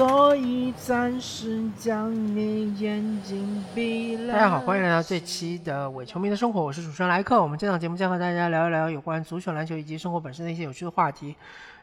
所以暂时将你眼睛闭了。大家好，欢迎来到这期的伪球迷的生活，我是主持人莱克。我们这档节目将和大家聊一聊有关足球、篮球以及生活本身的一些有趣的话题。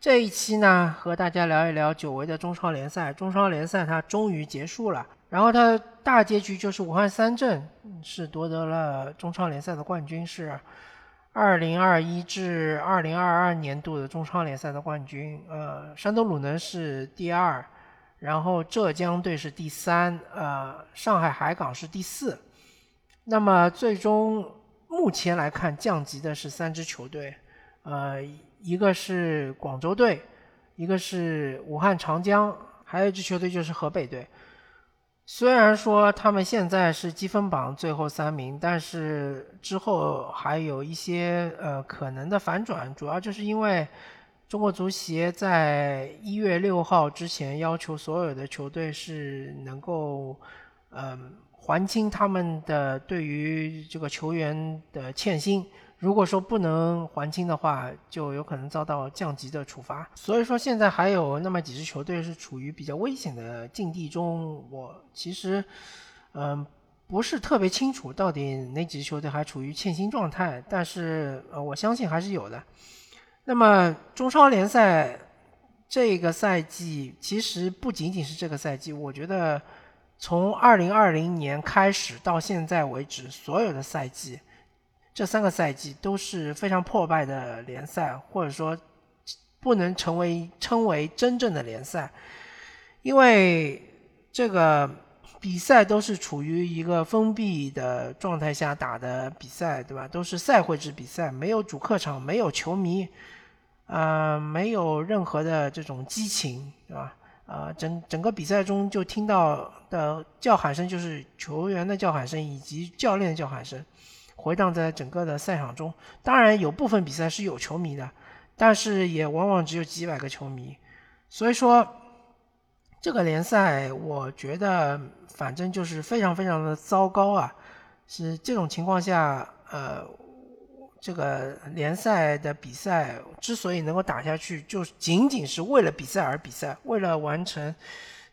这一期呢，和大家聊一聊久违的中超联赛。中超联赛它终于结束了，然后它大结局就是武汉三镇是夺得了中超联赛的冠军，是二零二一至二零二二年度的中超联赛的冠军。呃，山东鲁能是第二。然后浙江队是第三，呃，上海海港是第四。那么最终目前来看，降级的是三支球队，呃，一个是广州队，一个是武汉长江，还有一支球队就是河北队。虽然说他们现在是积分榜最后三名，但是之后还有一些呃可能的反转，主要就是因为。中国足协在一月六号之前要求所有的球队是能够，嗯，还清他们的对于这个球员的欠薪。如果说不能还清的话，就有可能遭到降级的处罚。所以说现在还有那么几支球队是处于比较危险的境地中。我其实，嗯，不是特别清楚到底哪几支球队还处于欠薪状态，但是呃，我相信还是有的。那么中超联赛这个赛季其实不仅仅是这个赛季，我觉得从二零二零年开始到现在为止，所有的赛季，这三个赛季都是非常破败的联赛，或者说不能成为称为真正的联赛，因为这个比赛都是处于一个封闭的状态下打的比赛，对吧？都是赛会制比赛，没有主客场，没有球迷。呃，没有任何的这种激情，对吧？呃，整整个比赛中就听到的叫喊声就是球员的叫喊声以及教练的叫喊声，回荡在整个的赛场中。当然，有部分比赛是有球迷的，但是也往往只有几百个球迷。所以说，这个联赛我觉得反正就是非常非常的糟糕啊！是这种情况下，呃。这个联赛的比赛之所以能够打下去，就仅仅是为了比赛而比赛，为了完成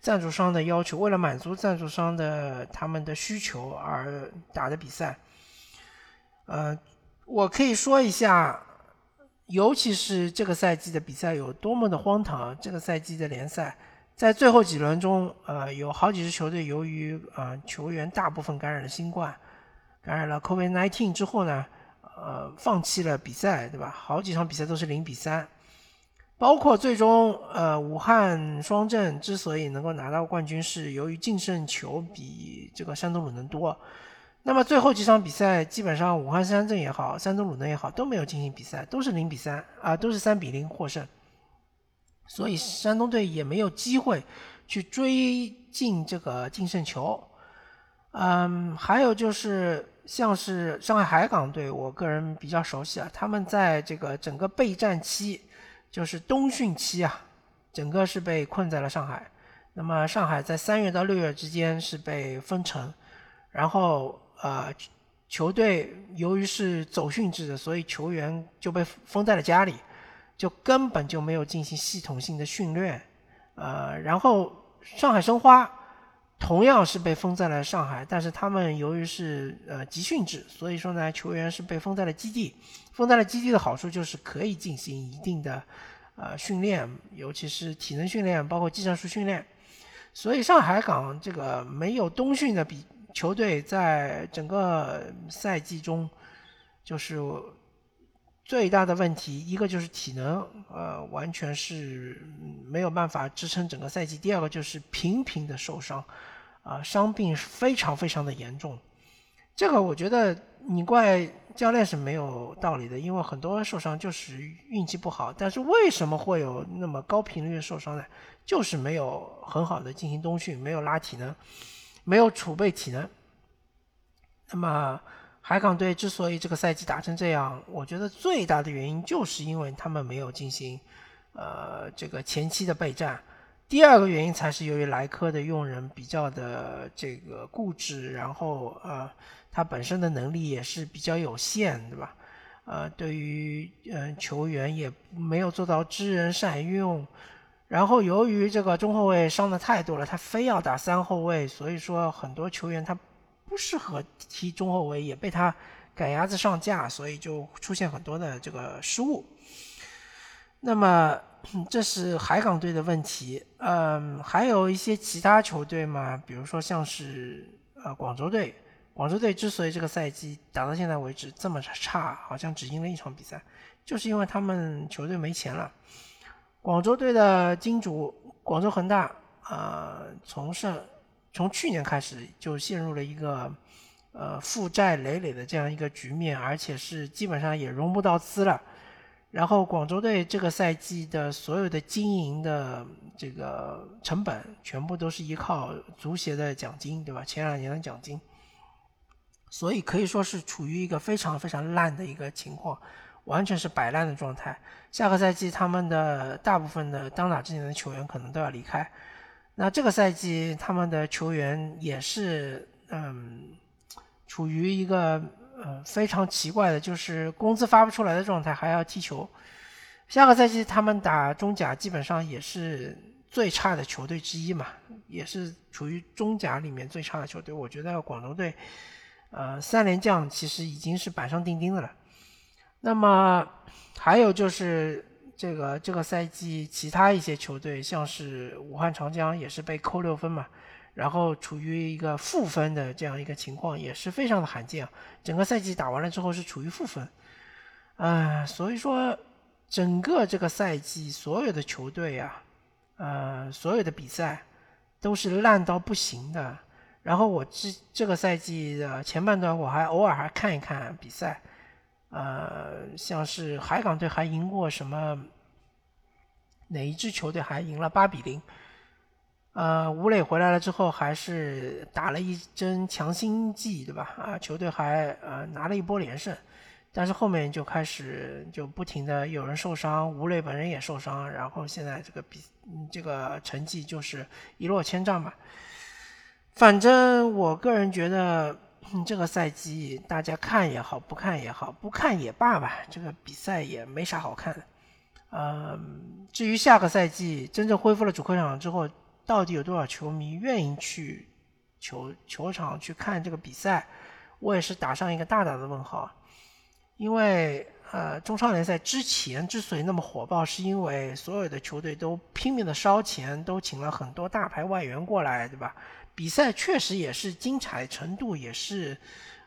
赞助商的要求，为了满足赞助商的他们的需求而打的比赛。呃，我可以说一下，尤其是这个赛季的比赛有多么的荒唐。这个赛季的联赛在最后几轮中，呃，有好几支球队由于啊球员大部分感染了新冠，感染了 COVID-19 之后呢。呃，放弃了比赛，对吧？好几场比赛都是零比三，包括最终，呃，武汉双镇之所以能够拿到冠军，是由于净胜球比这个山东鲁能多。那么最后几场比赛，基本上武汉三镇也好，山东鲁能也好，都没有进行比赛，都是零比三啊，都是三比零获胜。所以山东队也没有机会去追进这个净胜球。嗯，还有就是。像是上海海港队，我个人比较熟悉啊。他们在这个整个备战期，就是冬训期啊，整个是被困在了上海。那么上海在三月到六月之间是被封城，然后呃，球队由于是走训制的，所以球员就被封在了家里，就根本就没有进行系统性的训练。呃，然后上海申花。同样是被封在了上海，但是他们由于是呃集训制，所以说呢，球员是被封在了基地。封在了基地的好处就是可以进行一定的呃训练，尤其是体能训练，包括技战术训练。所以上海港这个没有冬训的比球队，在整个赛季中就是最大的问题，一个就是体能，呃，完全是没有办法支撑整个赛季；第二个就是频频的受伤。啊，伤病非常非常的严重，这个我觉得你怪教练是没有道理的，因为很多受伤就是运气不好。但是为什么会有那么高频率的受伤呢？就是没有很好的进行冬训，没有拉体能，没有储备体能。那么海港队之所以这个赛季打成这样，我觉得最大的原因就是因为他们没有进行呃这个前期的备战。第二个原因才是由于莱科的用人比较的这个固执，然后呃，他本身的能力也是比较有限，对吧？呃，对于嗯球员也没有做到知人善用，然后由于这个中后卫伤的太多了，他非要打三后卫，所以说很多球员他不适合踢中后卫，也被他赶鸭子上架，所以就出现很多的这个失误。那么 这是海港队的问题，嗯，还有一些其他球队嘛，比如说像是呃广州队，广州队之所以这个赛季打到现在为止这么差，好像只赢了一场比赛，就是因为他们球队没钱了。广州队的金主广州恒大啊，从上从去年开始就陷入了一个呃负债累累的这样一个局面，而且是基本上也融不到资了。然后广州队这个赛季的所有的经营的这个成本，全部都是依靠足协的奖金，对吧？前两年的奖金，所以可以说是处于一个非常非常烂的一个情况。完全是摆烂的状态。下个赛季，他们的大部分的当打之年的球员可能都要离开。那这个赛季，他们的球员也是嗯，处于一个呃非常奇怪的，就是工资发不出来的状态，还要踢球。下个赛季，他们打中甲，基本上也是最差的球队之一嘛，也是处于中甲里面最差的球队。我觉得广州队，呃，三连将其实已经是板上钉钉的了。那么还有就是这个这个赛季其他一些球队，像是武汉长江也是被扣六分嘛，然后处于一个负分的这样一个情况，也是非常的罕见。整个赛季打完了之后是处于负分，啊，所以说整个这个赛季所有的球队呀，呃，所有的比赛都是烂到不行的。然后我这这个赛季的前半段我还偶尔还看一看比赛。呃，像是海港队还赢过什么？哪一支球队还赢了八比零？呃，吴磊回来了之后，还是打了一针强心剂，对吧？啊，球队还呃拿了一波连胜，但是后面就开始就不停的有人受伤，吴磊本人也受伤，然后现在这个比这个成绩就是一落千丈吧。反正我个人觉得。这个赛季大家看也好，不看也好，不看也罢吧。这个比赛也没啥好看的。嗯，至于下个赛季真正恢复了主客场之后，到底有多少球迷愿意去球球场去看这个比赛，我也是打上一个大大的问号。因为呃，中超联赛之前之所以那么火爆，是因为所有的球队都拼命的烧钱，都请了很多大牌外援过来，对吧？比赛确实也是精彩程度也是，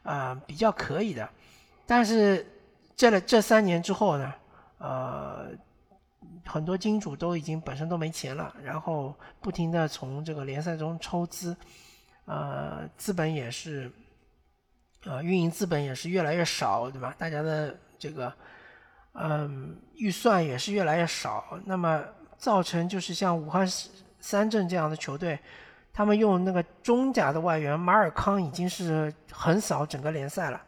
呃比较可以的，但是这了这三年之后呢，呃，很多金主都已经本身都没钱了，然后不停的从这个联赛中抽资，呃，资本也是，呃，运营资本也是越来越少，对吧？大家的这个，嗯，预算也是越来越少，那么造成就是像武汉三镇这样的球队。他们用那个中甲的外援马尔康已经是横扫整个联赛了，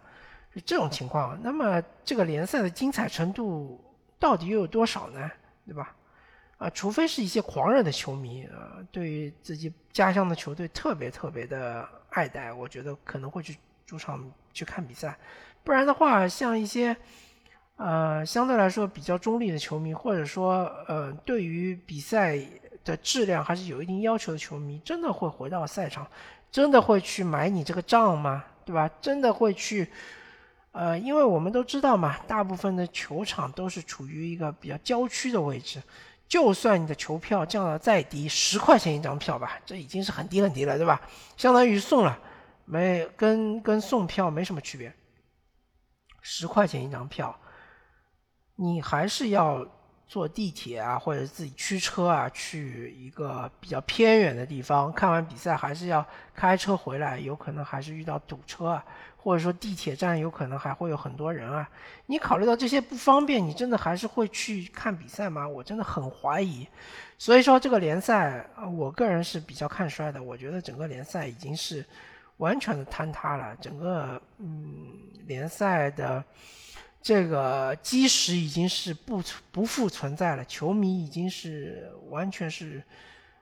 是这种情况。那么这个联赛的精彩程度到底又有多少呢？对吧？啊，除非是一些狂热的球迷啊，对于自己家乡的球队特别特别的爱戴，我觉得可能会去主场去看比赛。不然的话，像一些呃相对来说比较中立的球迷，或者说呃对于比赛。的质量还是有一定要求的球迷，真的会回到赛场，真的会去买你这个账吗？对吧？真的会去，呃，因为我们都知道嘛，大部分的球场都是处于一个比较郊区的位置，就算你的球票降到再低，十块钱一张票吧，这已经是很低很低了，对吧？相当于送了，没跟跟送票没什么区别，十块钱一张票，你还是要。坐地铁啊，或者自己驱车啊，去一个比较偏远的地方看完比赛，还是要开车回来，有可能还是遇到堵车啊，或者说地铁站有可能还会有很多人啊。你考虑到这些不方便，你真的还是会去看比赛吗？我真的很怀疑。所以说这个联赛，我个人是比较看衰的。我觉得整个联赛已经是完全的坍塌了，整个嗯联赛的。这个基石已经是不不复存在了，球迷已经是完全是，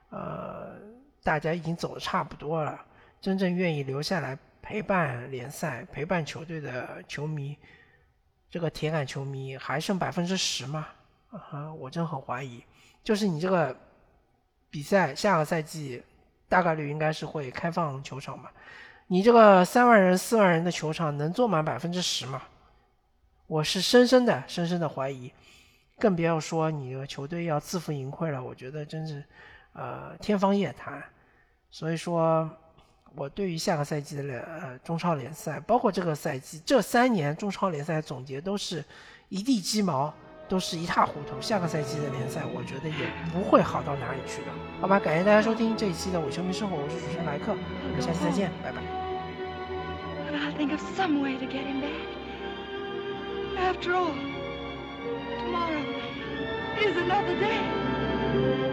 呃，大家已经走的差不多了。真正愿意留下来陪伴联赛、陪伴球队的球迷，这个铁杆球迷还剩百分之十吗？啊，我真很怀疑。就是你这个比赛下个赛季大概率应该是会开放球场嘛？你这个三万人、四万人的球场能坐满百分之十吗？我是深深的、深深的怀疑，更不要说你的球队要自负盈亏了。我觉得真是，呃，天方夜谭。所以说，我对于下个赛季的呃中超联赛，包括这个赛季这三年中超联赛总结都是一地鸡毛，都是一塌糊涂。下个赛季的联赛，我觉得也不会好到哪里去的。好吧，感谢大家收听这一期的我球迷生活，我是主持人莱克，我们下期再见，拜拜。After all, tomorrow is another day.